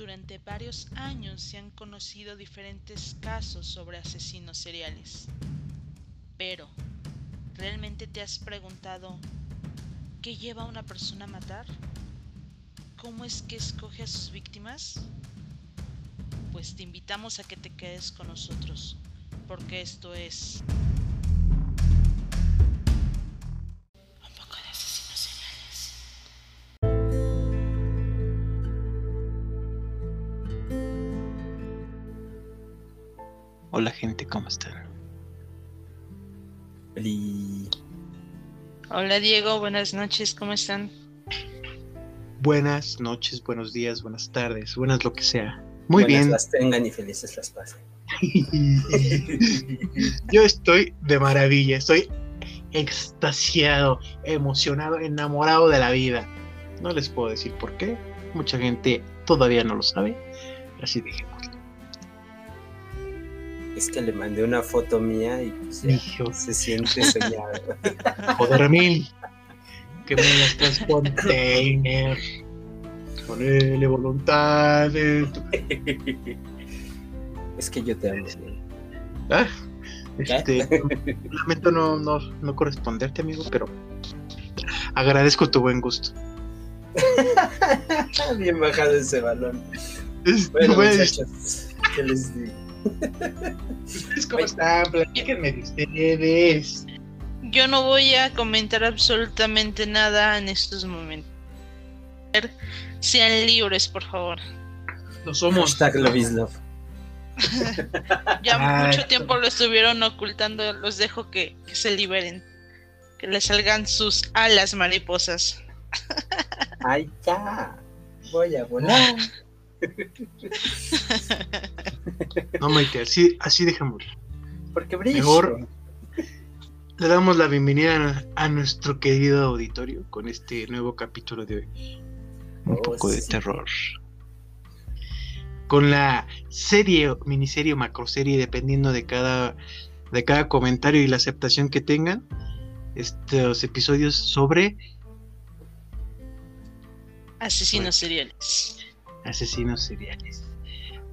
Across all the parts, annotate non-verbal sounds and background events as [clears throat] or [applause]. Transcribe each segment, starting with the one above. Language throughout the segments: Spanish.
Durante varios años se han conocido diferentes casos sobre asesinos seriales. Pero, ¿realmente te has preguntado qué lleva a una persona a matar? ¿Cómo es que escoge a sus víctimas? Pues te invitamos a que te quedes con nosotros, porque esto es... ¿cómo están? Y Hola Diego, buenas noches, ¿cómo están? Buenas noches, buenos días, buenas tardes, buenas lo que sea. Muy buenas bien. las tengan y felices las pasen. [laughs] Yo estoy de maravilla, estoy extasiado, emocionado, enamorado de la vida. No les puedo decir por qué, mucha gente todavía no lo sabe, así dejémoslo. Es que le mandé una foto mía y pues ya Hijo, se siente soñado. [laughs] joder mil, que me las container, ponele voluntad. es que yo te amo. Ah, este, lamento no, no, no corresponderte, amigo, pero agradezco tu buen gusto. [laughs] Bien bajado ese balón. Es- Bueno, pues, muchachos, ¿qué les digo? ¿Ustedes ¿Cómo están? Platíquenme de ustedes. Yo no voy a comentar absolutamente nada en estos momentos. Sean libres, por favor. No somos. Hashtag Love is Love. [laughs] Ya Ay, mucho tiempo lo estuvieron ocultando, los dejo que, que se liberen. Que les salgan sus alas mariposas. Ay, ya. Voy a volar. [laughs] No, Maite, así, así dejémoslo. Porque brillo. Mejor. Le damos la bienvenida a, a nuestro querido auditorio con este nuevo capítulo de Un Oh, poco de terror. Con la serie, miniserie o macroserie, dependiendo de cada, de cada comentario y la aceptación que tengan, estos episodios sobre Asesinos seriales. Asesinos seriales.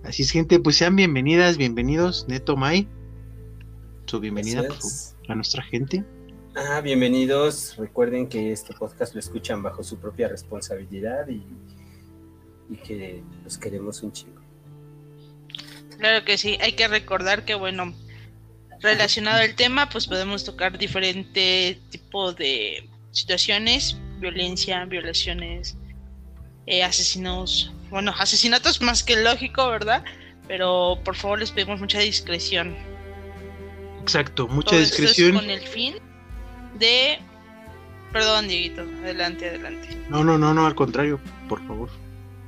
Así es, gente, pues sean bienvenidas, bienvenidos, Neto Mai. Su bienvenida a nuestra gente. Ah, bienvenidos. Recuerden que este podcast lo escuchan bajo su propia responsabilidad y, y que los queremos un chingo. Claro que sí, hay que recordar que, bueno, relacionado al tema, pues podemos tocar diferente tipo de situaciones, violencia, violaciones, eh, asesinos, bueno, asesinatos más que lógico, ¿verdad? Pero por favor les pedimos mucha discreción. Exacto, mucha Todo esto es discreción. con el fin de... Perdón, Dieguito, adelante, adelante. No, no, no, no, al contrario, por favor,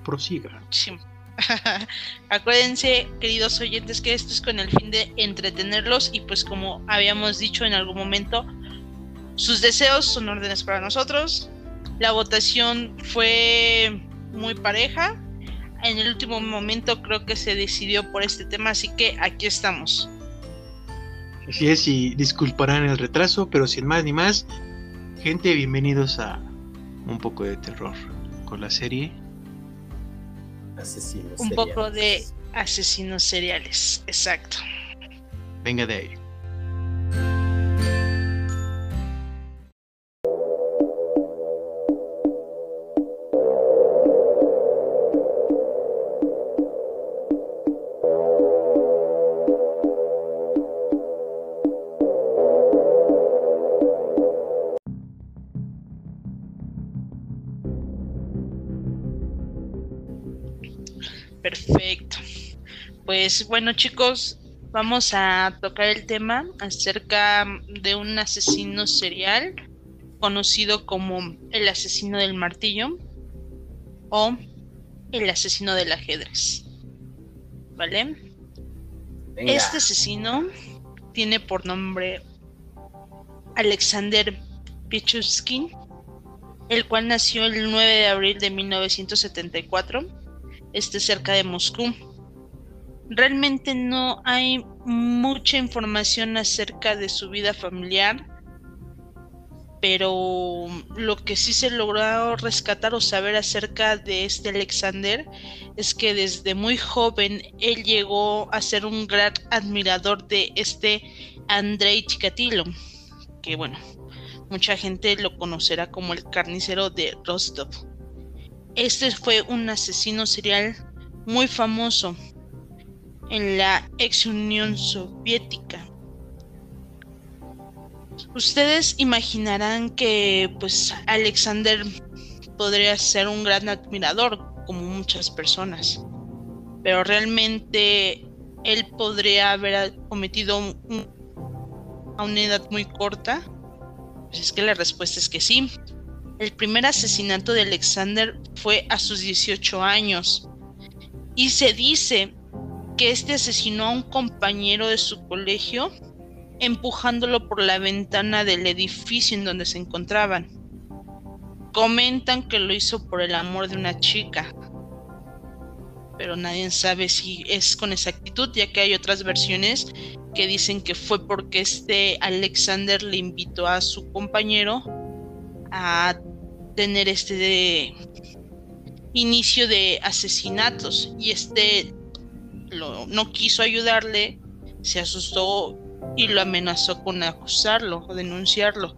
prosiga. Sí. [laughs] Acuérdense, queridos oyentes, que esto es con el fin de entretenerlos y pues como habíamos dicho en algún momento, sus deseos son órdenes para nosotros. La votación fue muy pareja. En el último momento creo que se decidió por este tema, así que aquí estamos. Así es, y disculparán el retraso, pero sin más ni más, gente, bienvenidos a un poco de terror con la serie. Asesinos. Un seriales. poco de asesinos seriales, exacto. Venga de ahí. Pues bueno chicos, vamos a tocar el tema acerca de un asesino serial conocido como el asesino del martillo o el asesino del ajedrez. ¿Vale? Venga. Este asesino tiene por nombre Alexander Pichuskin, el cual nació el 9 de abril de 1974, este cerca de Moscú. Realmente no hay mucha información acerca de su vida familiar. pero lo que sí se logró rescatar o saber acerca de este Alexander es que desde muy joven él llegó a ser un gran admirador de este Andrei Chikatilo, que bueno, mucha gente lo conocerá como el carnicero de Rostov. Este fue un asesino serial muy famoso en la ex Unión Soviética Ustedes imaginarán que pues Alexander podría ser un gran admirador como muchas personas, pero realmente él podría haber cometido a una edad muy corta. Pues es que la respuesta es que sí. El primer asesinato de Alexander fue a sus 18 años y se dice que este asesinó a un compañero de su colegio empujándolo por la ventana del edificio en donde se encontraban. Comentan que lo hizo por el amor de una chica, pero nadie sabe si es con exactitud, ya que hay otras versiones que dicen que fue porque este Alexander le invitó a su compañero a tener este inicio de asesinatos y este no quiso ayudarle, se asustó y lo amenazó con acusarlo o denunciarlo.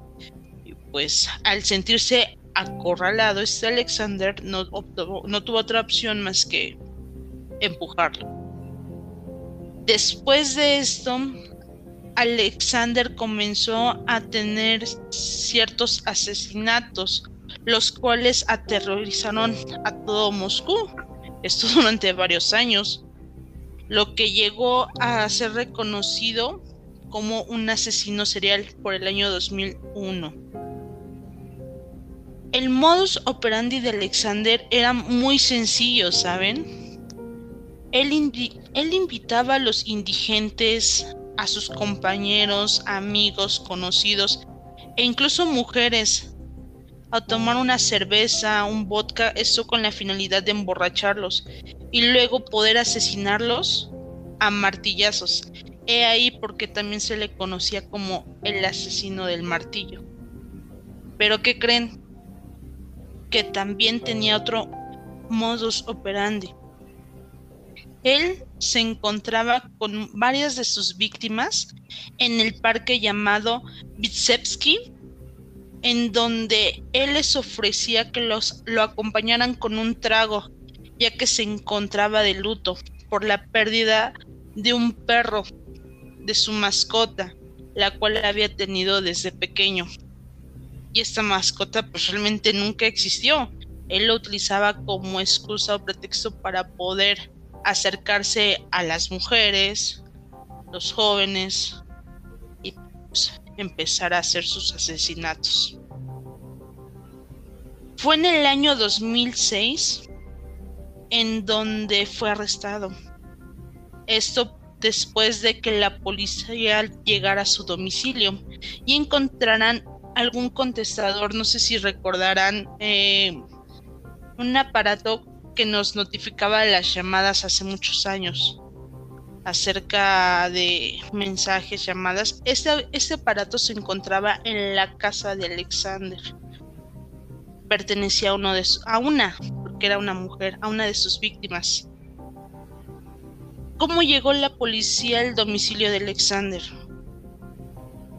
Y pues al sentirse acorralado, este Alexander no, no tuvo otra opción más que empujarlo. Después de esto, Alexander comenzó a tener ciertos asesinatos, los cuales aterrorizaron a todo Moscú. Esto durante varios años, lo que llegó a ser reconocido como un asesino serial por el año 2001. El modus operandi de Alexander era muy sencillo, ¿saben? Él, él invitaba a los indigentes, a sus compañeros, amigos, conocidos e incluso mujeres a tomar una cerveza, un vodka, eso con la finalidad de emborracharlos y luego poder asesinarlos a martillazos. He ahí porque también se le conocía como el asesino del martillo. Pero ¿qué creen? Que también tenía otro modus operandi. Él se encontraba con varias de sus víctimas en el parque llamado Vitsevsky, en donde él les ofrecía que los, lo acompañaran con un trago, ya que se encontraba de luto por la pérdida de un perro de su mascota, la cual había tenido desde pequeño. Y esta mascota pues realmente nunca existió. Él lo utilizaba como excusa o pretexto para poder acercarse a las mujeres, los jóvenes y pues, empezar a hacer sus asesinatos. Fue en el año 2006 en donde fue arrestado. Esto después de que la policía llegara a su domicilio y encontrarán algún contestador, no sé si recordarán, eh, un aparato que nos notificaba las llamadas hace muchos años acerca de mensajes, llamadas. Este, este aparato se encontraba en la casa de Alexander. Pertenecía a, uno de a una, porque era una mujer, a una de sus víctimas. ¿Cómo llegó la policía al domicilio de Alexander?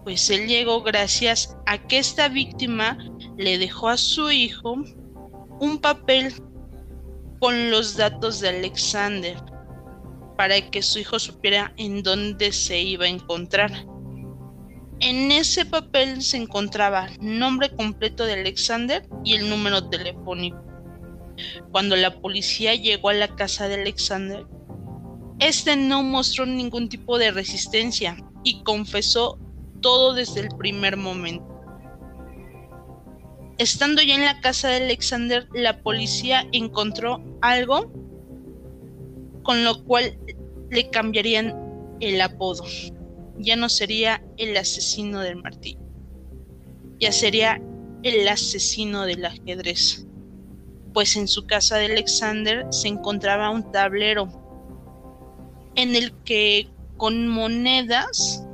Pues él llegó gracias a que esta víctima le dejó a su hijo un papel con los datos de Alexander para que su hijo supiera en dónde se iba a encontrar. En ese papel se encontraba nombre completo de Alexander y el número telefónico. Cuando la policía llegó a la casa de Alexander, este no mostró ningún tipo de resistencia y confesó todo desde el primer momento. Estando ya en la casa de Alexander, la policía encontró algo con lo cual le cambiarían el apodo. Ya no sería el asesino del martillo, ya sería el asesino del ajedrez, pues en su casa de Alexander se encontraba un tablero en el que con monedas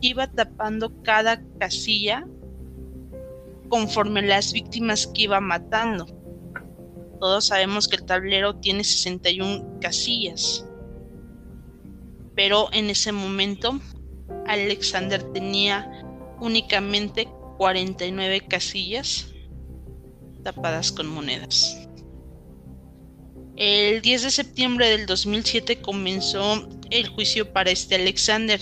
iba tapando cada casilla conforme las víctimas que iba matando. Todos sabemos que el tablero tiene 61 casillas. Pero en ese momento Alexander tenía únicamente 49 casillas tapadas con monedas. El 10 de septiembre del 2007 comenzó el juicio para este Alexander,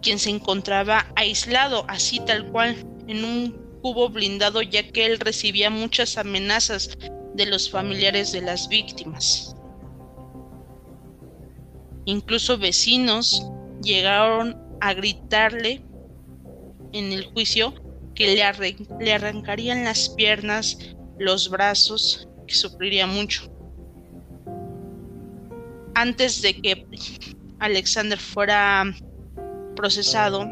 quien se encontraba aislado, así tal cual, en un cubo blindado ya que él recibía muchas amenazas de los familiares de las víctimas. Incluso vecinos llegaron a gritarle en el juicio que le, le arrancarían las piernas, los brazos, que sufriría mucho. Antes de que Alexander fuera procesado,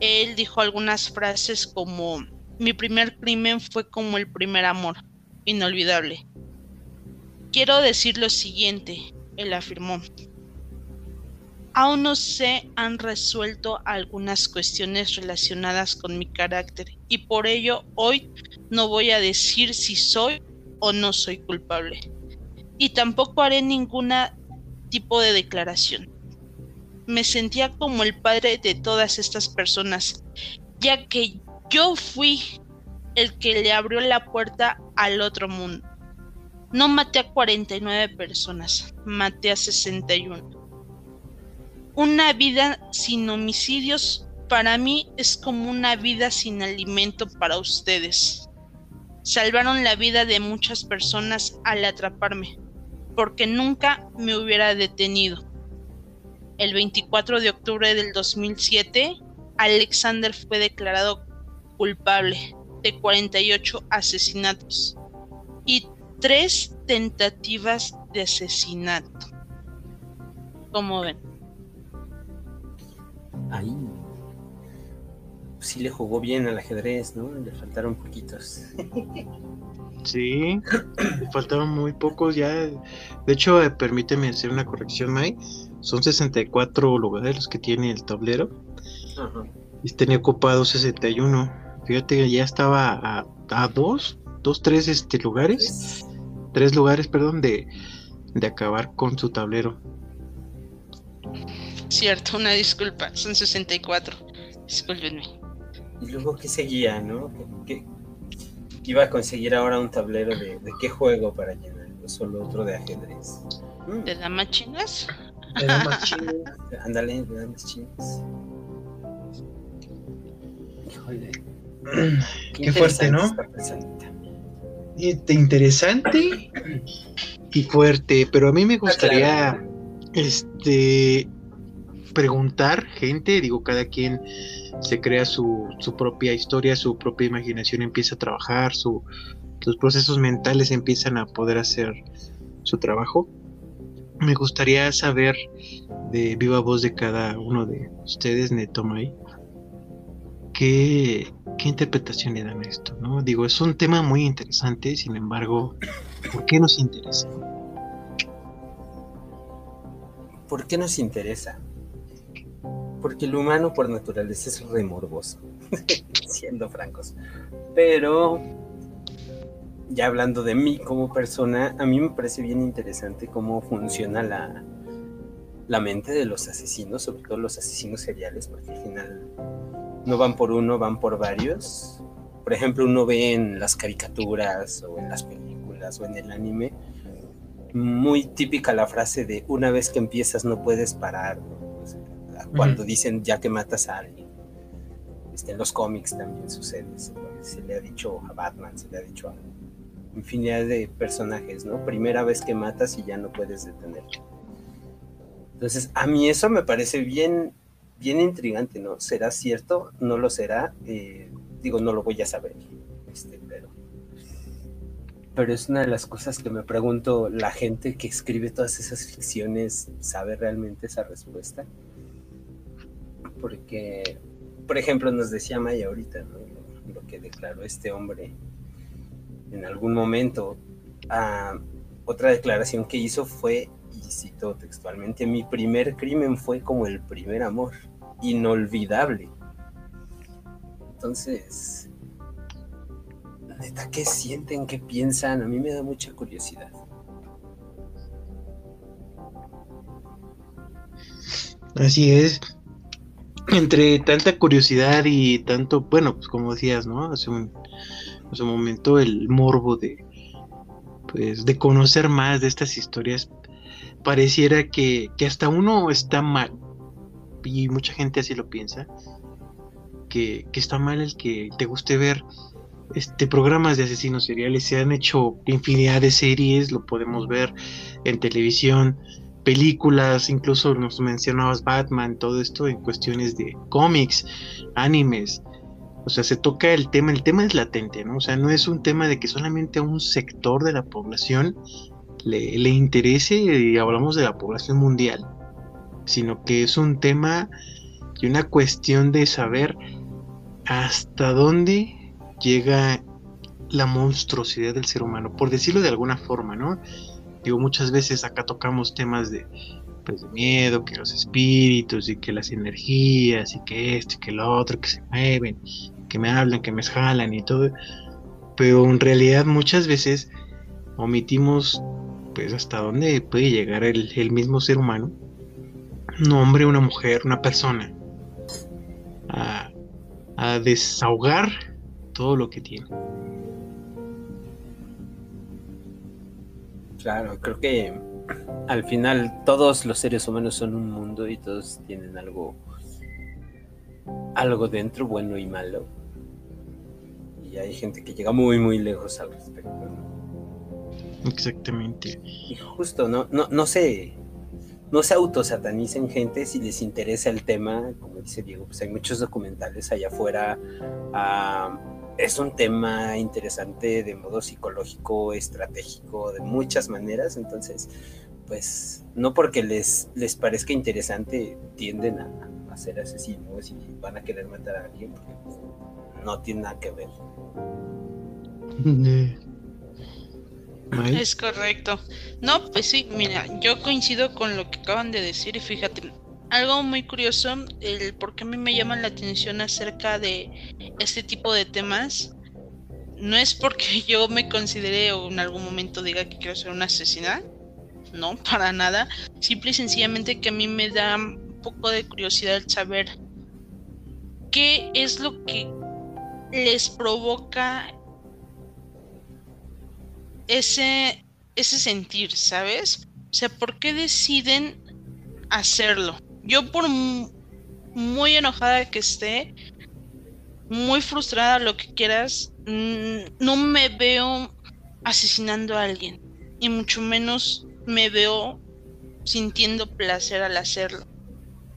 él dijo algunas frases como, mi primer crimen fue como el primer amor, inolvidable. Quiero decir lo siguiente, él afirmó. Aún no se han resuelto algunas cuestiones relacionadas con mi carácter y por ello hoy no voy a decir si soy o no soy culpable. Y tampoco haré ningún tipo de declaración. Me sentía como el padre de todas estas personas, ya que yo fui el que le abrió la puerta al otro mundo. No maté a 49 personas, maté a 61 una vida sin homicidios para mí es como una vida sin alimento para ustedes. Salvaron la vida de muchas personas al atraparme, porque nunca me hubiera detenido. El 24 de octubre del 2007, Alexander fue declarado culpable de 48 asesinatos y tres tentativas de asesinato. Como ven? ahí sí le jugó bien al ajedrez, ¿no? Le faltaron poquitos. Sí, le faltaron muy pocos ya. De hecho, eh, permíteme hacer una corrección, May. Son 64 lugares los que tiene el tablero. Y tenía ocupado 61. Fíjate que ya estaba a, a dos, dos, tres este, lugares. ¿Tres? lugares, perdón, de, de acabar con su tablero. Cierto, una disculpa, son 64. Discúlpenme. Y luego, ¿qué seguía, no? ¿Qué, iba a conseguir ahora un tablero de, qué juego para llenar? ¿O solo otro de ajedrez? Mm. ¿De damas chinas? De damas [laughs] chinas. Ándale, de damas chinas. Híjole. [clears throat] Qué, fuerte, ¿no? Interesante y fuerte, pero a mí me gustaría este preguntar gente, digo, cada quien se crea su, su propia historia, su propia imaginación empieza a trabajar, su, sus procesos mentales empiezan a poder hacer su trabajo. Me gustaría saber de viva voz de cada uno de ustedes, Netomai, qué, qué interpretación le dan a esto, ¿no? Digo, es un tema muy interesante, sin embargo, ¿por qué nos interesa? ¿Por qué nos interesa? porque el humano por naturaleza es remorboso, [laughs] siendo francos. Pero, ya hablando de mí como persona, a mí me parece bien interesante cómo funciona la, la mente de los asesinos, sobre todo los asesinos seriales, porque al final no van por uno, van por varios. Por ejemplo, uno ve en las caricaturas o en las películas o en el anime, muy típica la frase de una vez que empiezas no puedes parar cuando dicen ya que matas a alguien. Este, en los cómics también sucede. Se, le ha dicho a Batman, se le ha dicho a infinidad de personajes, ¿no? Primera vez que matas y ya no puedes detenerte. Entonces, a mí eso me parece bien, bien intrigante, ¿no? ¿Será cierto? ¿No lo será? Eh, digo, no lo voy a saber, este, pero, pero es una de las cosas que me pregunto, ¿la gente que escribe todas esas ficciones sabe realmente esa respuesta? porque, por ejemplo, nos decía Maya ahorita, lo que declaró este hombre en algún momento. Ah, otra declaración que hizo fue, y cito textualmente, mi primer crimen fue como el primer amor, inolvidable. Entonces, neta, ¿qué sienten? ¿Qué piensan? A mí me da mucha curiosidad. Así es. Entre tanta curiosidad y tanto, bueno, pues como decías, ¿no? Hace un, hace un momento el morbo de, pues, de conocer más de estas historias, pareciera que, que hasta uno está mal, y mucha gente así lo piensa, que, que, está mal el que te guste ver este programas de asesinos seriales. Se han hecho infinidad de series, lo podemos ver en televisión, películas, incluso nos mencionabas Batman, todo esto en cuestiones de cómics, animes. O sea, se toca el tema, el tema es latente, ¿no? O sea, no es un tema de que solamente a un sector de la población le, interese y hablamos de la población mundial, sino que es un tema y una cuestión de saber hasta dónde llega la monstruosidad del ser humano, por decirlo de alguna forma, ¿no? Digo, muchas veces acá tocamos temas de, pues, de miedo, que los espíritus y que las energías y que esto y que lo otro, que se mueven, que me hablan, que me jalan y todo. Pero en realidad muchas veces omitimos pues hasta dónde puede llegar el, mismo ser humano, un hombre, una mujer, una persona, a, a desahogar todo lo que tiene. Claro, creo que al final todos los seres humanos son un mundo y todos tienen algo algo dentro, bueno y malo. Y hay gente que llega muy muy lejos al respecto. Exactamente. Y justo, no, no, no se no se autosatanicen gente si les interesa el tema, como dice Diego, pues hay muchos documentales allá afuera. Uh, es un tema interesante de modo psicológico, estratégico, de muchas maneras. Entonces, pues no porque les, les parezca interesante tienden a, a ser asesinos y van a querer matar a alguien, porque pues, no tiene nada que ver. [laughs] Es correcto. No, pues sí, mira, yo coincido con lo que acaban de decir y fíjate, algo muy curioso, el por qué a mí me llaman la atención acerca de este tipo de temas, no es porque [laughs] yo me considere o en algún momento diga que quiero ser una asesina, no, para nada, simple y sencillamente que a mí me da un poco de curiosidad el saber qué es lo que les provoca ese, ese sentir, ¿sabes? O sea, ¿por qué deciden hacerlo? Yo por muy enojada que esté, muy frustrada, lo que quieras, no me veo asesinando a alguien. Y mucho menos me veo sintiendo placer al hacerlo.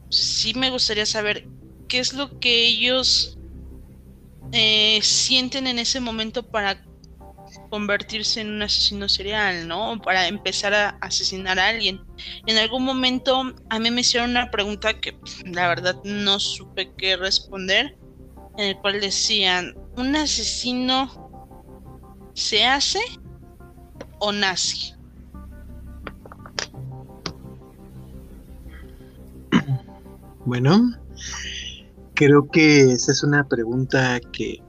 Sí me gustaría saber qué es lo que ellos eh, sienten en ese momento para convertirse en un asesino serial, ¿no? Para empezar a asesinar a alguien. En algún momento a mí me hicieron una pregunta que la verdad no supe qué responder, en el cual decían, ¿un asesino se hace o nace? Bueno, creo que esa es una pregunta que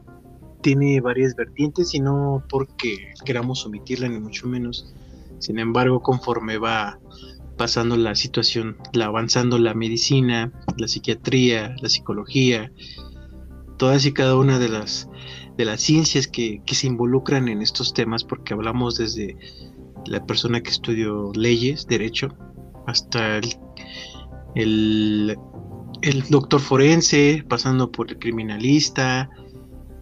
tiene varias vertientes y no porque queramos omitirla ni mucho menos. Sin embargo, conforme va pasando la situación, la avanzando la medicina, la psiquiatría, la psicología, todas y cada una de las de las ciencias que, que se involucran en estos temas, porque hablamos desde la persona que estudió leyes, derecho, hasta el, el, el doctor forense, pasando por el criminalista,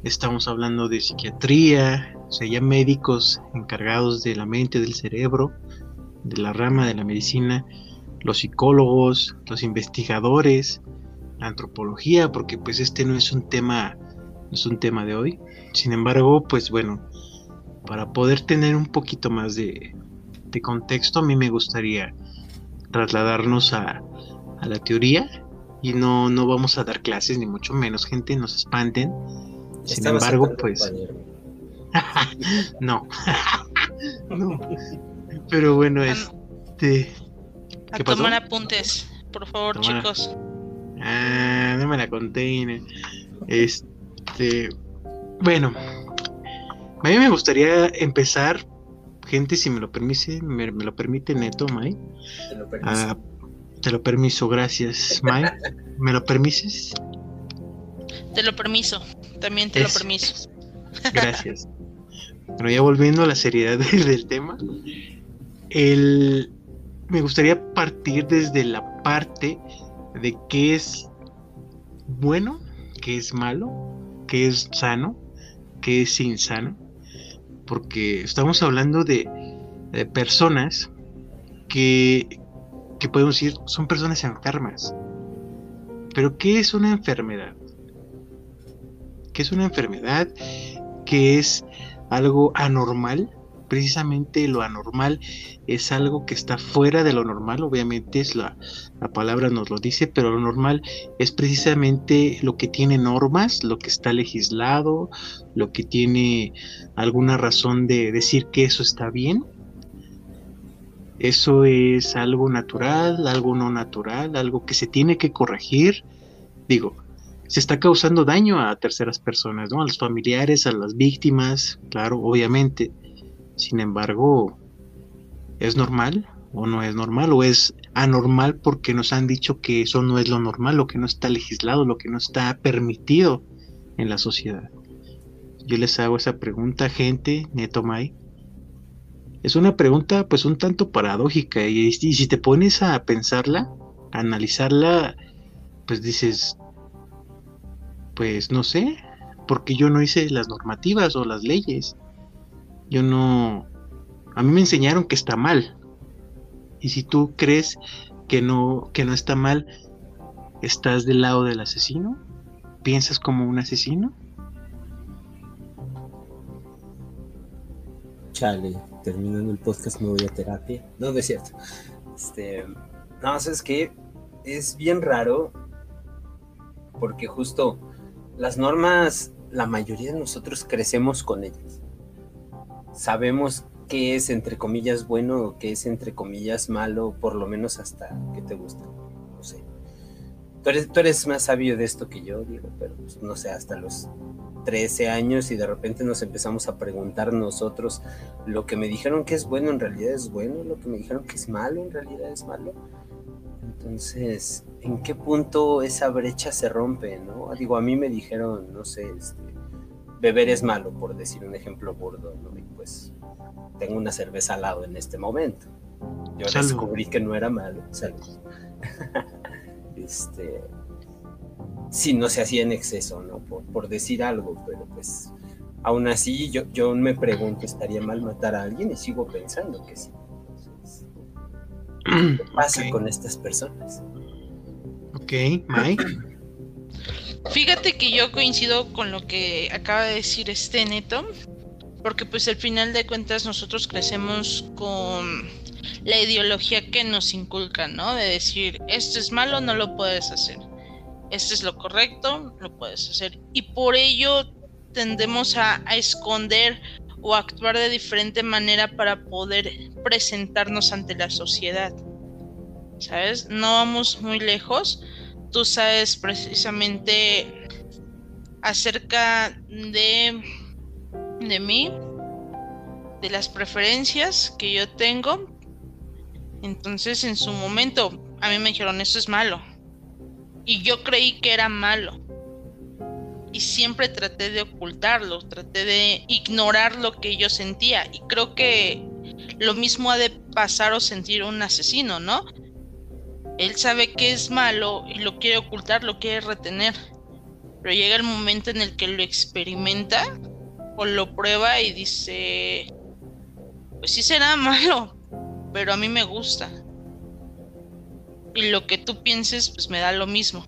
estamos hablando de psiquiatría, o sea, ya médicos encargados de la mente, del cerebro, de la rama de la medicina, los psicólogos, los investigadores, la antropología, porque pues este no es un tema, no es un tema de hoy. Sin embargo, pues bueno, para poder tener un poquito más de, contexto, a mí me gustaría trasladarnos a, a la teoría y no, no vamos a dar clases, ni mucho menos, gente, nos espanten sin embargo, pues... [laughs] no. no. Pero bueno, este... A tomar apuntes, por favor, chicos. Ah, no me la conté. Es... Este, bueno, a mí me gustaría empezar, gente, si me lo permite, me, lo permite Neto, May. Te lo permiso. Ah, te lo permiso, gracias, May. [laughs] ¿Me lo permises? Te lo permiso, también te lo permiso. Gracias. bueno, ya volviendo a la seriedad del, tema, el, me gustaría partir desde la parte de qué es bueno, qué es malo, qué es sano, qué es insano, porque estamos hablando de, personas que, que podemos decir son personas enfermas. Pero ¿qué es una enfermedad? ¿Qué es una enfermedad? ¿Qué es algo anormal? Precisamente lo anormal es algo que está fuera de lo normal, obviamente es la, palabra nos lo dice, pero lo normal es precisamente lo que tiene normas, lo que está legislado, lo que tiene alguna razón de decir que eso está bien. Eso es algo natural, algo no natural, algo que se tiene que corregir. Digo, se está causando daño a terceras personas, ¿no? A los familiares, a las víctimas, claro, obviamente. Sin embargo, ¿es normal o no es normal? ¿O es anormal porque nos han dicho que eso no es lo normal, lo que no está legislado, lo que no está permitido en la sociedad? Yo les hago esa pregunta, gente, Neto May. Es una pregunta pues un tanto paradójica y, y si te pones a pensarla, a analizarla, pues dices, pues no sé, porque yo no hice las normativas o las leyes. Yo no... A mí me enseñaron que está mal. Y si tú crees que no, que no está mal, ¿estás del lado del asesino? ¿Piensas como un asesino? Chale, terminando el podcast me voy a terapia. No, no es cierto. Este, no, es que es bien raro porque justo las normas, la mayoría de nosotros crecemos con ellas sabemos qué es entre comillas bueno o qué es entre comillas malo, por lo menos hasta que te gusta. No sé. Tú eres, más sabio de esto que yo, digo, pero pues, no sé, hasta los 13 años y de repente nos empezamos a preguntar nosotros, lo que me dijeron que es bueno en realidad es bueno, lo que me dijeron que es malo en realidad es malo. Entonces, ¿en qué punto esa brecha se rompe, no? Digo, a mí me dijeron, no sé, este, beber es malo, por decir un ejemplo burdo, ¿no? Y pues tengo una cerveza al lado en este momento. Yo descubrí que no era malo. [laughs] este, si no se hacía en exceso, ¿no? Por, decir algo, pero pues aún así yo, yo me pregunto, ¿estaría mal matar a alguien? Y sigo pensando que sí. ¿Qué [clears throat] pasa con estas personas? Ok, Mike. Fíjate que yo coincido con lo que acaba de decir este Neto, porque pues al final de cuentas nosotros crecemos con la ideología que nos inculca, ¿no? De decir, esto es malo, no lo puedes hacer. Esto es lo correcto, lo puedes hacer. Y por ello tendemos a, a esconder o actuar de diferente manera para poder presentarnos ante la sociedad. ¿Sabes? No vamos muy lejos tú sabes precisamente acerca de, de mí, de las preferencias que yo tengo. Entonces en su momento a mí me dijeron, eso es malo. Y yo creí que era malo. Y siempre traté de ocultarlo, traté de ignorar lo que yo sentía. Y creo que lo mismo ha de pasar o sentir un asesino, ¿no? Él sabe que es malo y lo quiere ocultar, lo quiere retener. Pero llega el momento en el que lo experimenta o lo prueba y dice, pues sí será [laughs] malo, pero a mí me gusta. Y lo que tú pienses, pues me da lo mismo.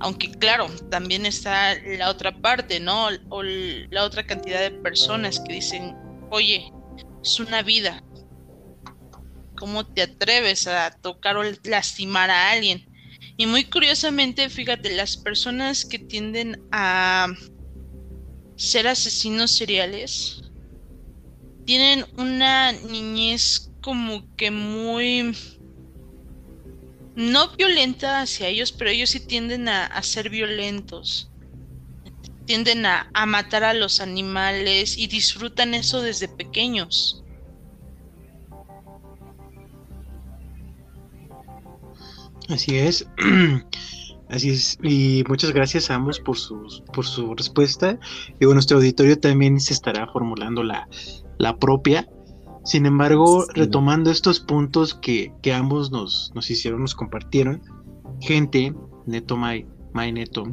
Aunque claro, también está la otra parte, ¿no? O la otra cantidad de personas que dicen, oye, es una vida, ¿Cómo te atreves a tocar o lastimar a alguien? Y muy curiosamente, fíjate, las personas que tienden a ser asesinos seriales tienen una niñez como que muy no violenta hacia ellos, pero ellos sí tienden a, ser violentos. tienden a, matar a los animales y disfrutan eso desde pequeños. Así es. [clears throat] Así es. Y muchas gracias a ambos por, sus, por su respuesta. Y bueno, nuestro auditorio también se estará formulando la, la propia. Sin embargo, retomando estos puntos que, que ambos nos, nos, hicieron, nos compartieron, gente, Neto Mai, Mai Neto,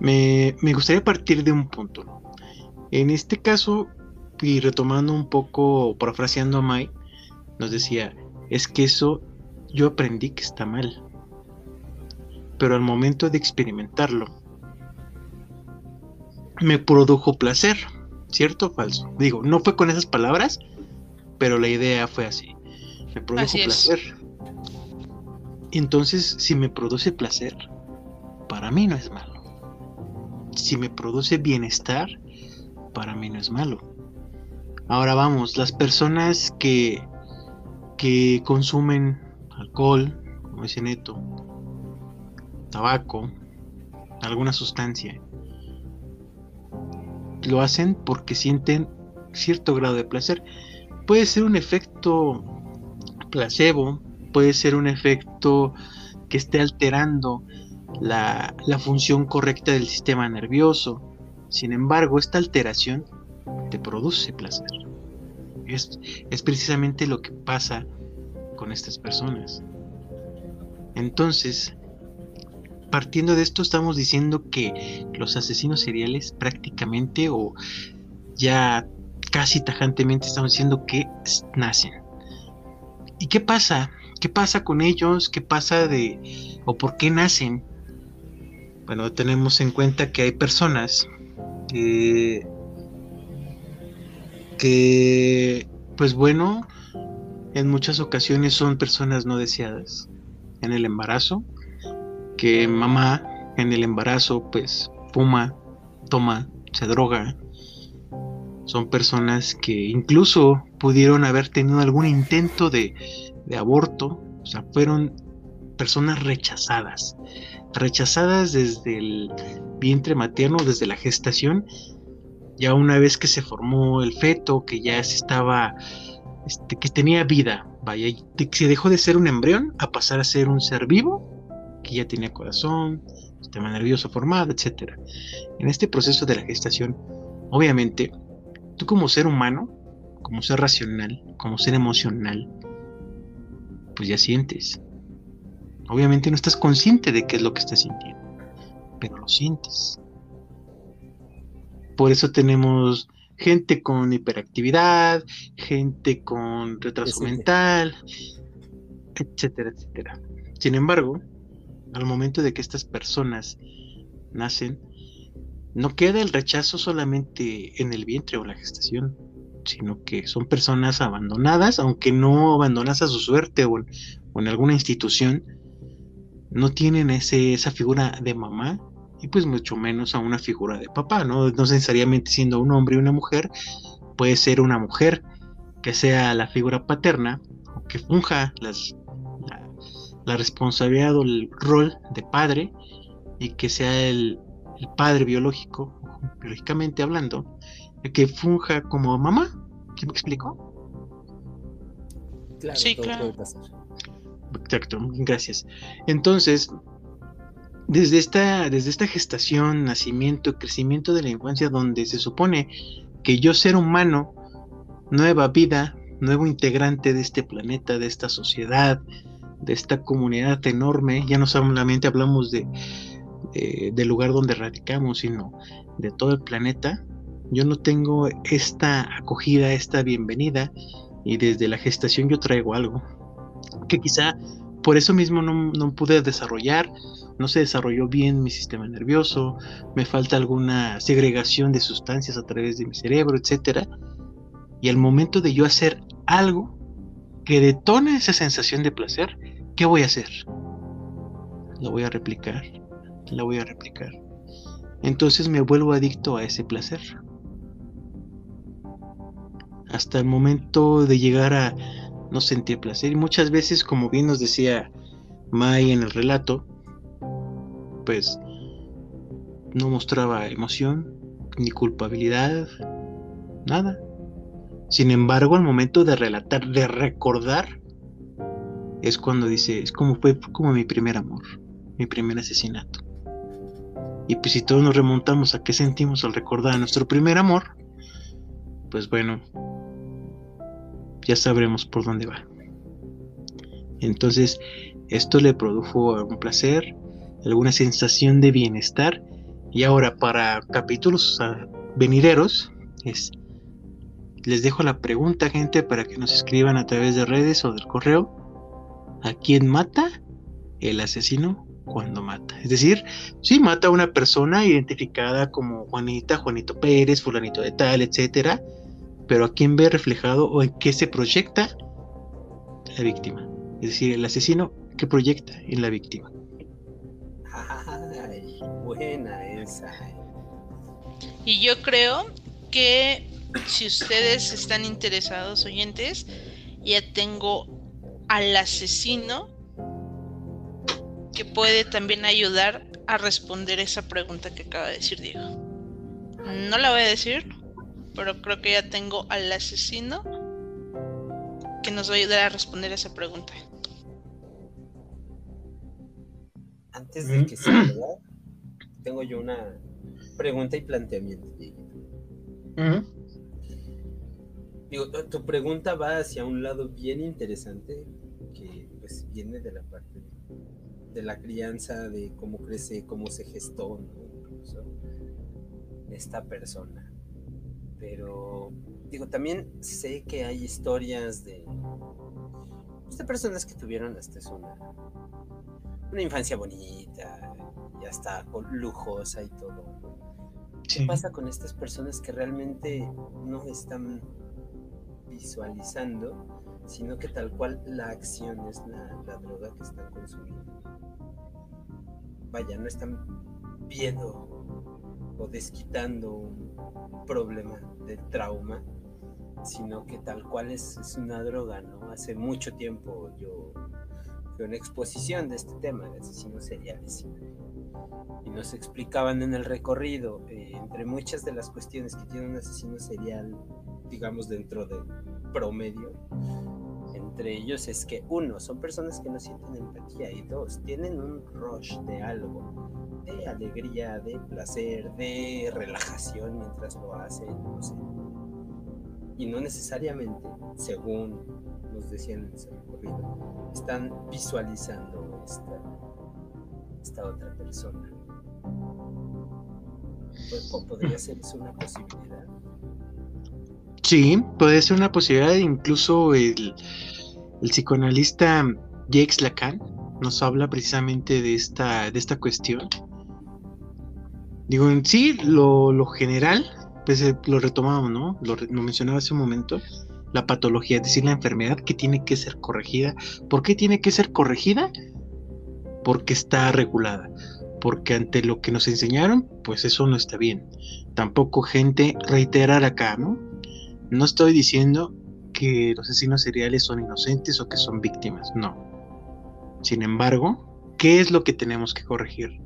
me, me gustaría partir de un punto. En este caso, y retomando un poco, parafraseando a Mai, nos decía, es que eso yo aprendí que está mal. Pero al momento de experimentarlo, me produjo placer, ¿cierto o falso? Digo, no fue con esas palabras, pero la idea fue así. Me produjo placer. Entonces, si me produce placer, para mí no es malo. Si me produce bienestar, para mí no es malo. Ahora vamos, las personas que, que consumen alcohol, como dice Neto, tabaco, alguna sustancia. Lo hacen porque sienten cierto grado de placer. Puede ser un efecto placebo, puede ser un efecto que esté alterando la, función correcta del sistema nervioso. Sin embargo, esta alteración te produce placer. Es, precisamente lo que pasa con estas personas. Entonces, partiendo de esto estamos diciendo que los asesinos seriales prácticamente o ya casi tajantemente estamos diciendo que nacen. ¿Y qué pasa? ¿Qué pasa con ellos? ¿Qué pasa de o por qué nacen? Bueno, tenemos en cuenta que hay personas que, que pues bueno, en muchas ocasiones son personas no deseadas en el embarazo, que mamá en el embarazo pues fuma, toma, se droga. Son personas que incluso pudieron haber tenido algún intento de, aborto, o sea, fueron personas rechazadas, rechazadas desde el vientre materno, desde la gestación, ya una vez que se formó el feto, que ya se estaba este, que tenía vida, vaya, se dejó de ser un embrión a pasar a ser un ser vivo, que ya tenía corazón, sistema nervioso formado, etc. En este proceso de la gestación, obviamente, tú como ser humano, como ser racional, como ser emocional, pues ya sientes. Obviamente no estás consciente de qué es lo que estás sintiendo, pero lo sientes. Por eso tenemos gente con hiperactividad, gente con retraso mental, etcétera, etcétera. Sin embargo, al momento de que estas personas nacen, no queda el rechazo solamente en el vientre o la gestación, sino que son personas abandonadas, aunque no abandonadas a su suerte o en, alguna institución, no tienen ese, esa figura de mamá y pues mucho menos a una figura de papá, ¿no? No necesariamente siendo un hombre y una mujer, puede ser una mujer que sea la figura paterna o que funja las, la, responsabilidad o el rol de padre y que sea el, padre biológico, biológicamente hablando, que funja como mamá. ¿Sí me explico? sí, claro. Exacto, gracias. Entonces, desde esta, desde esta gestación, nacimiento, crecimiento de la infancia, donde se supone que yo ser humano, nueva vida, nuevo integrante de este planeta, de esta sociedad, de esta comunidad enorme, ya no solamente hablamos de, del lugar donde radicamos, sino de todo el planeta, yo no tengo esta acogida, esta bienvenida, y desde la gestación yo traigo algo que quizá por eso mismo no, no pude desarrollar no se desarrolló bien mi sistema nervioso, me falta alguna segregación de sustancias a través de mi cerebro, etc. Y al momento de yo hacer algo que detone esa sensación de placer, ¿qué voy a hacer? La voy a replicar, la voy a replicar. Entonces me vuelvo adicto a ese placer. Hasta el momento de llegar a no sentir placer. Y muchas veces, como bien nos decía Mai en el relato, pues no mostraba emoción, ni culpabilidad, nada. Sin embargo, al momento de relatar, de recordar, es cuando dice, es como fue como mi primer amor, mi primer asesinato. Y pues si todos nos remontamos a qué sentimos al recordar nuestro primer amor, pues bueno, ya sabremos por dónde va. Entonces, esto le produjo un placer, alguna sensación de bienestar. Y ahora para capítulos venideros, es, les dejo la pregunta, gente, para que nos escriban a través de redes o del correo. ¿A quién mata el asesino cuando mata? Es decir, si mata a una persona identificada como Juanita, Juanito Pérez, fulanito de tal, etcétera, pero a quién ve reflejado o en qué se proyecta la víctima. Es decir, el asesino que proyecta en la víctima. Ay, buena esa. Y yo creo que si ustedes están interesados, oyentes, ya tengo al asesino que puede también ayudar a responder esa pregunta que acaba de decir Diego. No la voy a decir, pero creo que ya tengo al asesino que nos va a ayudar a responder esa pregunta. Antes de que sea tengo yo una pregunta y planteamiento. Digo, tu pregunta va hacia un lado bien interesante que pues viene de la parte de, la crianza, de cómo crece, cómo se gestó esta persona. Pero digo, también sé que hay historias de, de personas que tuvieron hasta una, una infancia bonita, y hasta lujosa y todo. ¿Qué pasa con estas personas que realmente no están visualizando, sino que tal cual la acción es la, droga que están consumiendo? Vaya, no están viendo o desquitando un problema de trauma, sino que tal cual es, una droga, ¿no? Hace mucho tiempo yo una exposición de este tema de asesinos seriales. Y nos explicaban en el recorrido, eh, entre muchas de las cuestiones que tiene un asesino serial, digamos dentro del promedio, entre ellos es que uno, son personas que no sienten empatía y dos, tienen un rush de algo, de alegría, de placer, de relajación mientras lo hacen, no sé. Y no necesariamente, según nos decían en ese recorrido, están visualizando esta, esta otra persona. ¿O podría ser eso una posibilidad? Sí, puede ser una posibilidad. Incluso el, el psicoanalista Jacques Lacan nos habla precisamente de esta, de esta cuestión. Digo, sí, lo, lo general, pues eh, lo retomamos, ¿no? Lo, lo mencionaba hace un momento la patología, es decir, la enfermedad que tiene que ser corregida. ¿Por qué tiene que ser corregida? Porque está regulada. Porque ante lo que nos enseñaron, pues eso no está bien. Tampoco gente reiterar acá, ¿no? No estoy diciendo que los asesinos seriales son inocentes o que son víctimas, no. Sin embargo, ¿qué es lo que tenemos que corregir?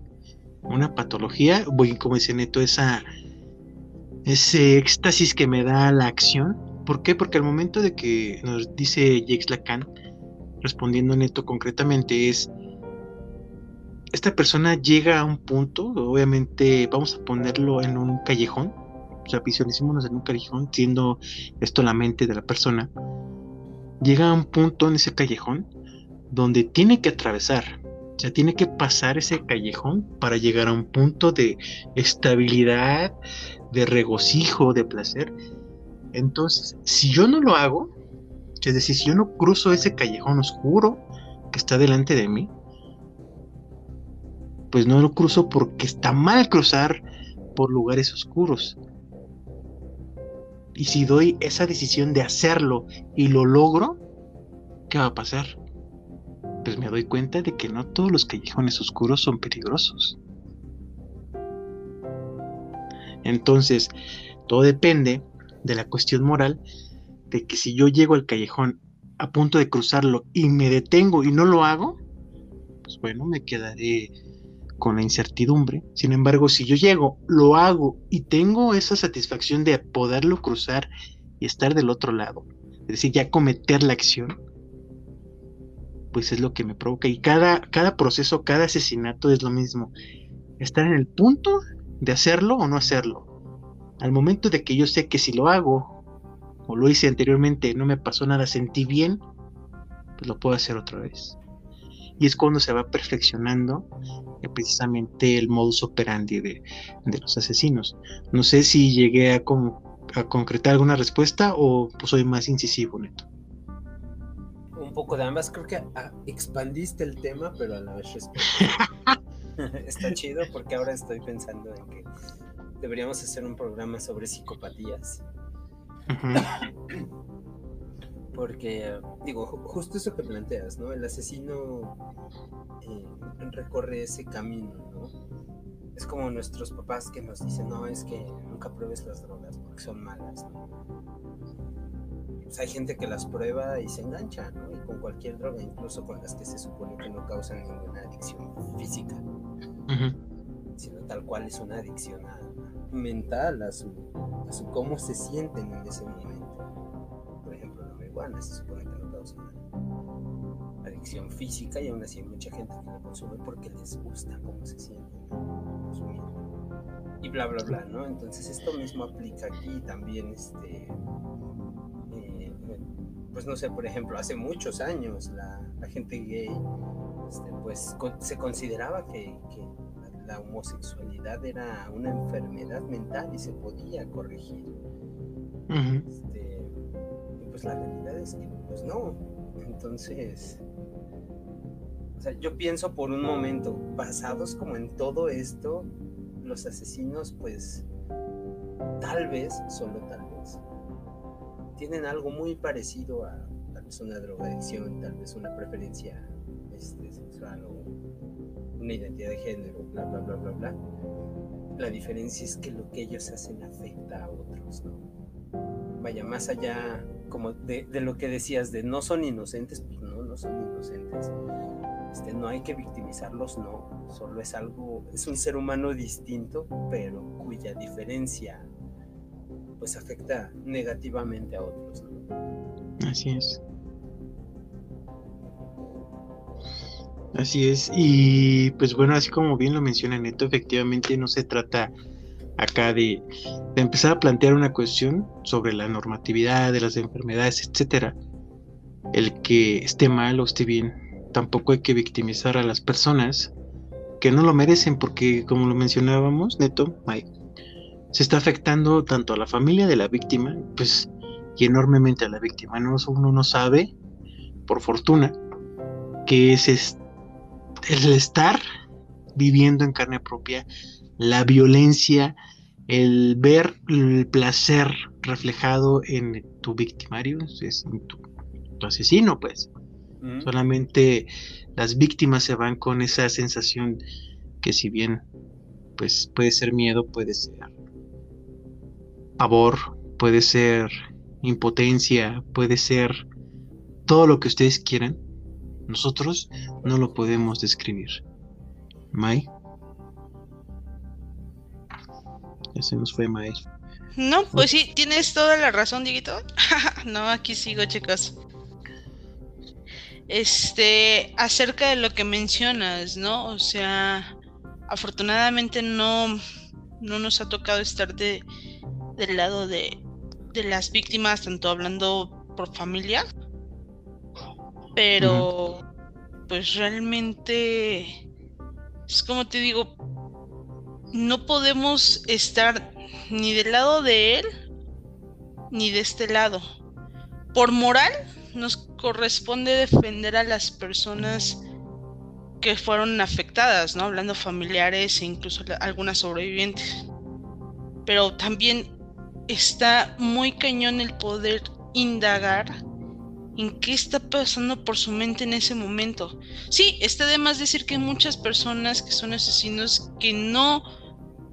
Una patología, voy como dice Neto, esa, ese éxtasis que me da la acción, ¿Por qué? Porque al momento de que nos dice Jacques Lacan, respondiendo neto concretamente, es esta persona llega a un punto, obviamente vamos a ponerlo en un callejón, visualicémonos en un callejón, siendo esto la mente de la persona, llega a un punto en ese callejón donde tiene que atravesar, o sea, tiene que pasar ese callejón para llegar a un punto de estabilidad, de regocijo, de placer, entonces, si yo no lo hago, es decir, si yo no cruzo ese callejón oscuro que está delante de mí, pues no lo cruzo porque está mal cruzar por lugares oscuros. Y si doy esa decisión de hacerlo y lo logro, ¿qué va a pasar? Pues me doy cuenta de que no todos los callejones oscuros son peligrosos. Entonces, todo depende de la cuestión moral de que si yo llego al callejón a punto de cruzarlo y me detengo y no lo hago, pues bueno, me quedaré con la incertidumbre. Sin embargo, si yo llego, lo hago y tengo esa satisfacción de poderlo cruzar y estar del otro lado, es decir, ya cometer la acción, pues es lo que me provoca. Y cada, cada proceso, cada asesinato es lo mismo. Estar en el punto de hacerlo o no hacerlo. Al momento de que yo sé que si lo hago o lo hice anteriormente, no me pasó nada, sentí bien, pues lo puedo hacer otra vez. Y es cuando se va perfeccionando eh, precisamente el modus operandi de, los asesinos. No sé si llegué a, a concretar alguna respuesta o pues, soy más incisivo, Neto un poco de ambas. Creo que ah, expandiste el tema, pero a la vez [laughs] Está chido porque ahora estoy pensando en que deberíamos hacer un programa sobre psicopatías. Porque, digo, justo eso que planteas, ¿no? El asesino eh, recorre ese camino, ¿no? Es como nuestros papás que nos dicen, no, es que nunca pruebes las drogas porque son malas, ¿no? Pues, hay gente que las prueba y se engancha, ¿no? Y con cualquier droga, incluso con las que se supone que no causan ninguna adicción física, sino tal cual es una adicción mental a su, a su cómo se sienten en ese momento. Marihuana se supone que no causa una adicción física y aún así hay mucha gente que la consume porque les gusta cómo se sienten y bla bla bla, ¿no? Entonces esto mismo aplica aquí también este pues no sé, por ejemplo, hace muchos años la, gente gay, este, pues se consideraba que, la, homosexualidad era una enfermedad mental y se podía corregir. Pues la realidad es que pues no. Entonces, o sea, yo pienso por un momento, basados como en todo esto, los asesinos pues tal vez, solo tal vez, tienen algo muy parecido a tal vez una drogadicción, tal vez una preferencia este, sexual o una identidad de género, bla, bla, bla, bla, bla. La diferencia es que lo que ellos hacen afecta a otros, ¿no? Vaya, más allá como de, lo que decías de no son inocentes, pues no, no son inocentes. Este, no hay que victimizarlos, no, solo es algo, es un ser humano distinto, pero cuya diferencia pues afecta negativamente a otros. Así es. Así es. Y pues bueno, así como bien lo menciona Neto, efectivamente no se trata acá de, empezar a plantear una cuestión sobre la normatividad de las enfermedades, etcétera. El que esté mal o esté bien. Tampoco hay que victimizar a las personas que no lo merecen, porque como lo mencionábamos, Neto, Mike, se está afectando tanto a la familia de la víctima, pues, y enormemente a la víctima. ¿no? Uno no sabe, por fortuna, que es el estar viviendo en carne propia la violencia, el ver el placer reflejado en tu victimario, es en tu, asesino, pues. Solamente las víctimas se van con esa sensación que si bien pues puede ser miedo, puede ser pavor, puede ser impotencia, puede ser todo lo que ustedes quieran. Nosotros no lo podemos describir. Mai. Ya se nos fue Mai. No, pues sí, tienes toda la razón, Dieguito. [laughs] no, aquí sigo, chicos. Este, acerca de lo que mencionas, ¿no? O sea, afortunadamente no, no nos ha tocado estar de, del lado de, las víctimas, tanto hablando por familia, pero pues realmente es como te digo, no podemos estar ni del lado de él ni de este lado. Por moral nos corresponde defender a las personas que fueron afectadas, ¿no? Hablando familiares e incluso algunas sobrevivientes. Pero también está muy cañón el poder indagar en qué está pasando por su mente en ese momento. Sí, está de más decir que hay muchas personas que son asesinos que no,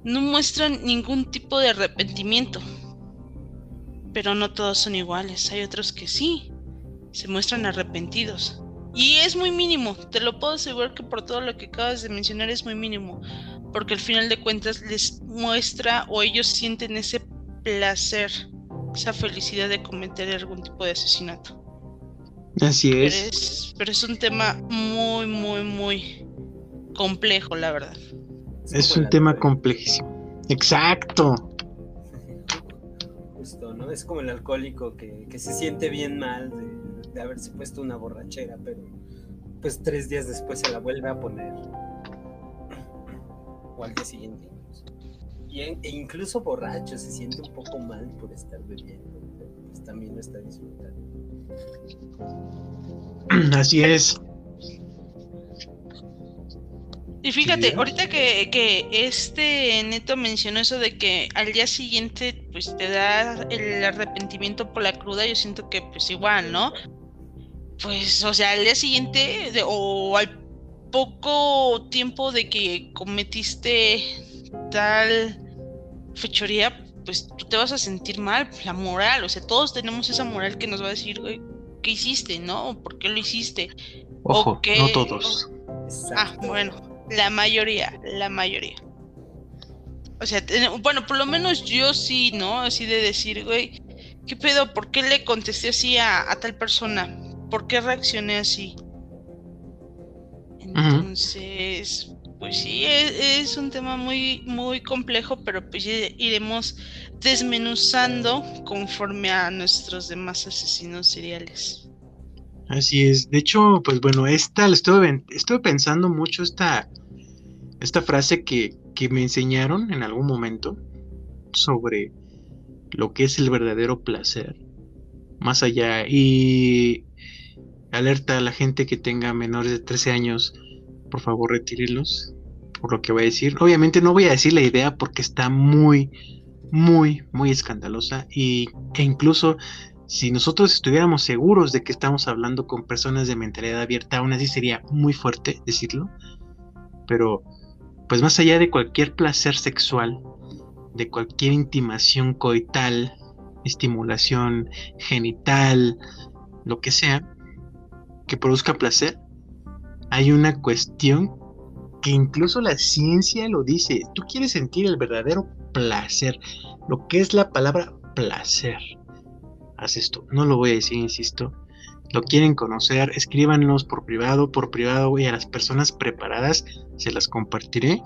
no muestran ningún tipo de arrepentimiento. Pero no todos son iguales, hay otros que sí, se muestran arrepentidos. Y es muy mínimo, te lo puedo asegurar que por todo lo que acabas de mencionar es muy mínimo, porque al final de cuentas les muestra o ellos sienten ese placer, esa felicidad de cometer algún tipo de asesinato. Así Pero es. es, pero es un tema muy, muy, muy complejo, la verdad. Es un tema complejísimo. Exacto. [laughs] Justo, ¿no? Es como el alcohólico que, que se siente bien mal de, de haberse puesto una borrachera, pero pues tres días después se la vuelve a poner. [clears throat] O al día siguiente. Y e incluso borracho se siente un poco mal por estar bebiendo, pero pues también lo está disfrutando. [clears throat] Así es. Y fíjate, Sí. ahorita que, que este Neto mencionó eso de que al día siguiente pues te da el arrepentimiento por la cruda, yo siento que pues igual, ¿no? Pues, o sea, al día siguiente de- o al poco tiempo de que cometiste tal fechoría, pues tú te vas a sentir mal, la moral, o sea, todos tenemos esa moral que nos va a decir, güey, ¿qué hiciste, no? ¿Por qué lo hiciste? Ojo, Ok. no todos. Ah, bueno, la mayoría, la mayoría. O sea, bueno, por lo menos yo sí, ¿no? Así de decir, güey, ¿qué pedo? ¿Por qué le contesté así a, a tal persona? ¿Por qué reaccioné así? Entonces, pues sí, es, es un tema muy, muy complejo, pero pues iremos desmenuzando conforme a nuestros demás asesinos seriales. Así es. De hecho, pues bueno, esta la estuve, estuve pensando mucho esta, esta frase que, que me enseñaron en algún momento sobre lo que es el verdadero placer. Más allá. Y alerta a la gente que tenga menores de 13 años, por favor retírenlos por lo que voy a decir. Obviamente no voy a decir la idea porque está muy, muy, muy escandalosa y, e incluso si nosotros estuviéramos seguros de que estamos hablando con personas de mentalidad abierta, aún así sería muy fuerte decirlo. Pero, pues más allá de cualquier placer sexual, de cualquier intimación coital, estimulación genital, lo que sea, que produzca placer, hay una cuestión que incluso la ciencia lo dice. Tú quieres sentir el verdadero placer, lo que es la palabra placer haz esto. No lo voy a decir, insisto. Lo quieren conocer, escríbanos por privado, por privado y a las personas preparadas se las compartiré.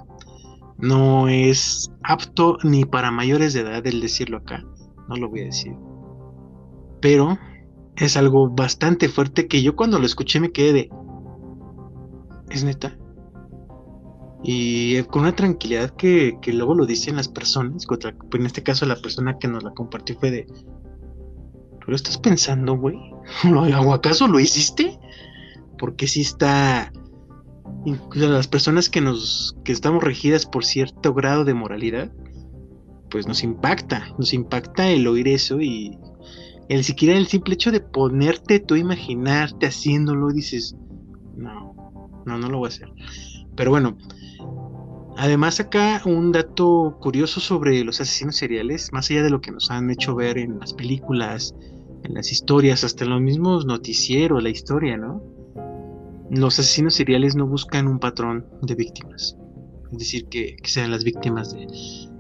No es apto ni para mayores de edad el decirlo acá. No lo voy a decir. Pero es algo bastante fuerte que yo cuando lo escuché me quedé de... ¿Es neta? Y con una tranquilidad que, que luego lo dicen las personas, en este caso la persona que nos la compartió fue de, ¿Tú lo estás pensando, güey? ¿O acaso lo hiciste? Porque si está. Incluso las personas que nos. que estamos regidas por cierto grado de moralidad. Pues nos impacta. Nos impacta el oír eso y. El siquiera el simple hecho de ponerte tú imaginarte haciéndolo, dices. No. No, no lo voy a hacer. Pero bueno. Además acá un dato curioso sobre los asesinos seriales, más allá de lo que nos han hecho ver en las películas, en las historias, hasta en los mismos noticieros, la historia, ¿no? Los asesinos seriales no buscan un patrón de víctimas. Es decir, que, que sean las víctimas de,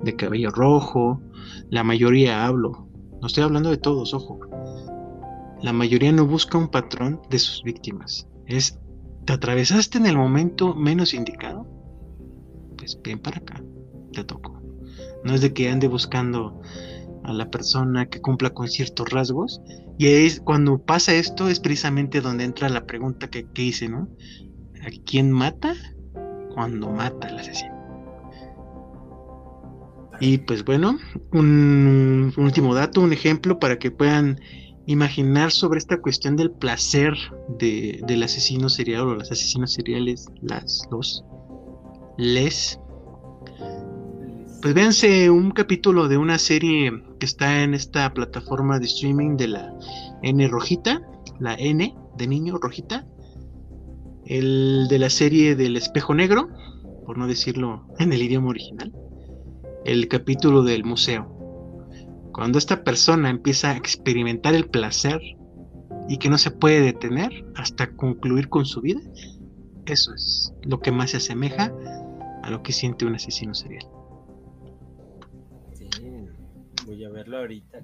de cabello rojo. La mayoría hablo. No estoy hablando de todos, ojo. La mayoría no busca un patrón de sus víctimas. Es, ¿te atravesaste en el momento menos indicado? Pues ven para acá, te toco. No es de que ande buscando a la persona que cumpla con ciertos rasgos. Y es cuando pasa esto, es precisamente donde entra la pregunta que, que hice, ¿no? ¿A quién mata? Cuando mata al asesino. Y pues bueno, un, último dato, un ejemplo para que puedan imaginar sobre esta cuestión del placer de, del asesino serial o los asesinos seriales, las, los, les. Pues véanse un capítulo de una serie que está en esta plataforma de streaming de la N rojita, la N de niño rojita, el de la serie del espejo negro, por no decirlo [laughs] en el idioma original, el capítulo del museo. Cuando esta persona empieza a experimentar el placer y que no se puede detener hasta concluir con su vida, eso es lo que más se asemeja a lo que siente un asesino serial. Voy a verlo ahorita.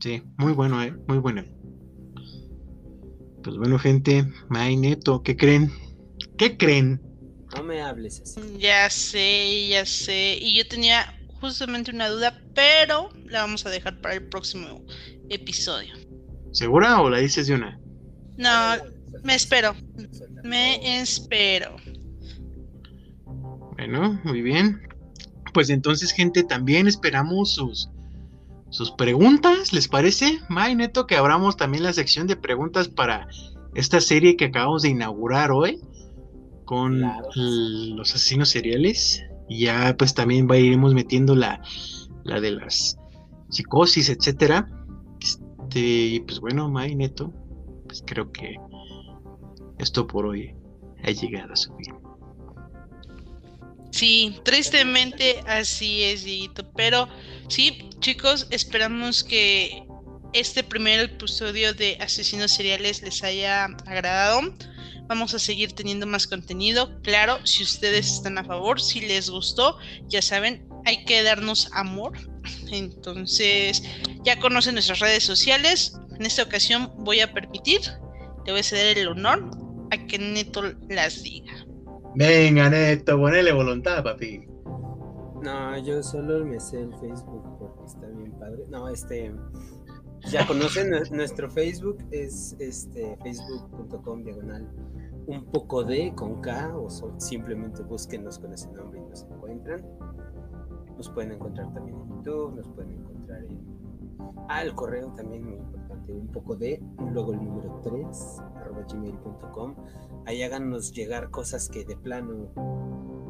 Sí, muy bueno, ¿eh? Muy bueno. Pues bueno, gente, May Neto, ¿qué creen? ¿Qué creen? No me hables así. Ya sé, ya sé. Y yo tenía justamente una duda, pero la vamos a dejar para el próximo episodio. ¿Segura o la dices de una? No, me espero. Me espero. Bueno, muy bien. Pues entonces, gente, también esperamos sus, sus preguntas, ¿les parece? May, Neto, que abramos también la sección de preguntas para esta serie que acabamos de inaugurar hoy con los asesinos seriales. Y ya pues también va, iremos metiendo la, la de las psicosis, etcétera. Este, y pues bueno, May Neto, pues creo que esto por hoy ha llegado a su fin. Sí, tristemente así es, Dieguito. Pero sí, chicos, esperamos que este primer episodio de Asesinos Seriales les haya agradado. Vamos a seguir teniendo más contenido. Claro, si ustedes están a favor, si les gustó, ya saben, hay que darnos amor. Entonces, ya conocen nuestras redes sociales. En esta ocasión voy a permitir, le voy a ceder el honor a que Neto las diga. Venga, Neto, ponele voluntad, papi. No, yo solo me sé el Facebook porque está bien padre. No, este. Ya conocen nuestro Facebook, es este facebook.com diagonal un poco de con K o simplemente búsquenos con ese nombre y nos encuentran. Nos pueden encontrar también en YouTube, nos pueden encontrar en... Ah, el correo también muy un poco de, luego el número 3, arroba gmail.com. Ahí háganos llegar cosas que de plano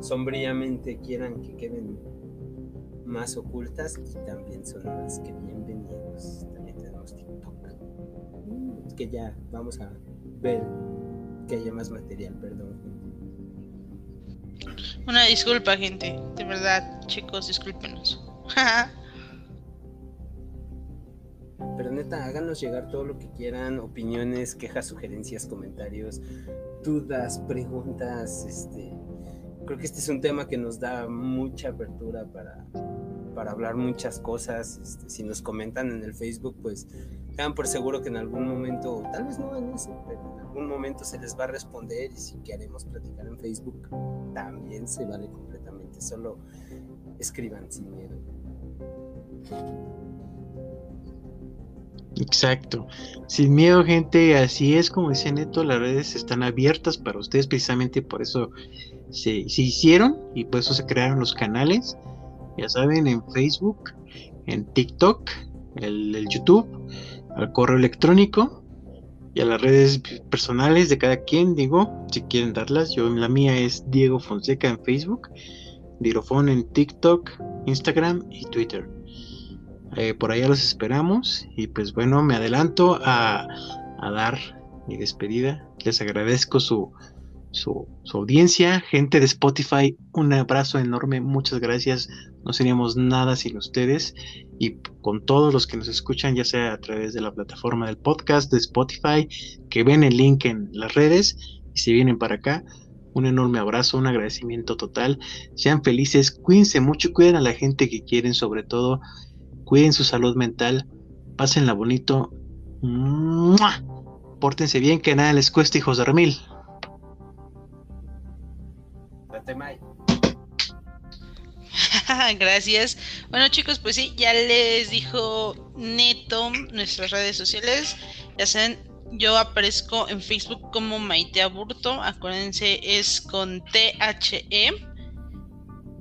sombríamente quieran que queden más ocultas y también son más que bienvenidos. También tenemos TikTok. Mm, que ya vamos a ver que haya más material, perdón. Una disculpa, gente. De verdad, chicos, discúlpenos. [laughs] Pero neta, háganos llegar todo lo que quieran, opiniones, quejas, sugerencias, comentarios, dudas, preguntas, este creo que este es un tema que nos da mucha apertura para, para hablar muchas cosas. Este, si nos comentan en el Facebook, pues tengan por seguro que en algún momento, tal vez no en ese, pero en algún momento se les va a responder y si queremos platicar en Facebook, también se vale completamente. Solo escriban sin miedo. Exacto. Sin miedo, gente, así es como dice Neto, las redes están abiertas para ustedes, precisamente por eso se, hicieron y por eso se crearon los canales. Ya saben, en Facebook, en TikTok, el, YouTube, al correo electrónico y a las redes personales de cada quien, digo, si quieren darlas. Yo, la mía es Diego Fonseca en Facebook, Dirofón en TikTok, Instagram y Twitter. Eh, por allá los esperamos y pues bueno, me adelanto a, dar mi despedida. Les agradezco su, su, audiencia, gente de Spotify, un abrazo enorme, muchas gracias, no seríamos nada sin ustedes y con todos los que nos escuchan, ya sea a través de la plataforma del podcast de Spotify, que ven el link en las redes y si vienen para acá, un enorme abrazo, un agradecimiento total, sean felices, cuídense mucho, cuiden a la gente que quieren, sobre todo, cuiden su salud mental, pásenla bonito, pórtense bien, que nada les cueste, hijos de Remil. [laughs] Gracias. Bueno chicos, pues sí, ya les dijo Neto nuestras redes sociales. Ya saben, yo aparezco en Facebook como Maite Aburto. Acuérdense, es con T-H-E.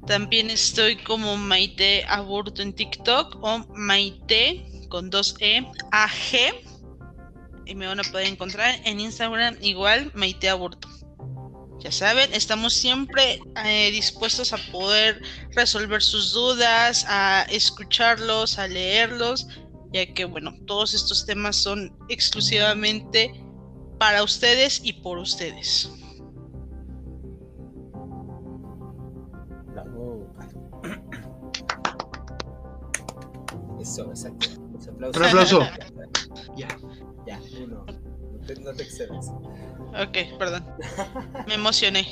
También estoy como Maite Aburto en TikTok o Maite con dos E A-G. Y me van a poder encontrar en Instagram igual Maite Aburto. Ya saben, estamos siempre eh, dispuestos a poder resolver sus dudas, a escucharlos, a leerlos, ya que, bueno, todos estos temas son exclusivamente para ustedes y por ustedes. Eso, exacto. Un aplauso. ya. Ya, uno. No te, no te excedas. Ok, perdón. Me emocioné.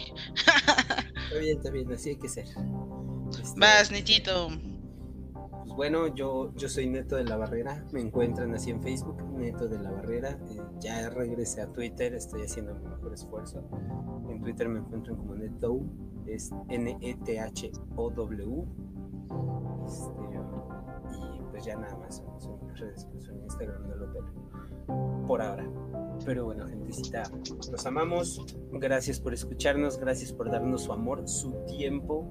Está bien, está bien, así hay que ser. Este, Vas, Netito. Pues bueno, yo, yo soy Neto de la Barrera. Me encuentran así en Facebook, Neto de la Barrera. Eh, ya regresé a Twitter, estoy haciendo mi mejor esfuerzo. En Twitter me encuentran como Neto, es N-E-T-H-O-W. Este, pues ya nada más, son, mis redes, pues en Instagram no lo. Por ahora. Pero bueno, gentecita, los amamos. Gracias por escucharnos, gracias por darnos su amor, su tiempo,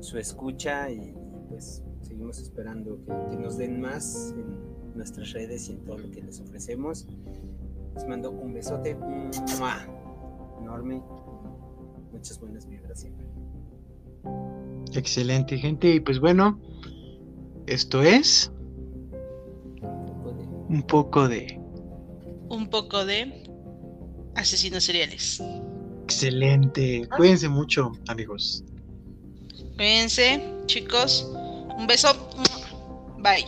su escucha y pues seguimos esperando que, que nos den más en nuestras redes y en todo lo que les ofrecemos. Les mando un besote ¡mua! enorme. Muchas buenas vibras siempre. Excelente, gente. Y pues bueno, esto es Un poco de- un poco de asesinos seriales. excelente. Cuídense mucho, amigos. Cuídense, chicos. Un beso. Bye.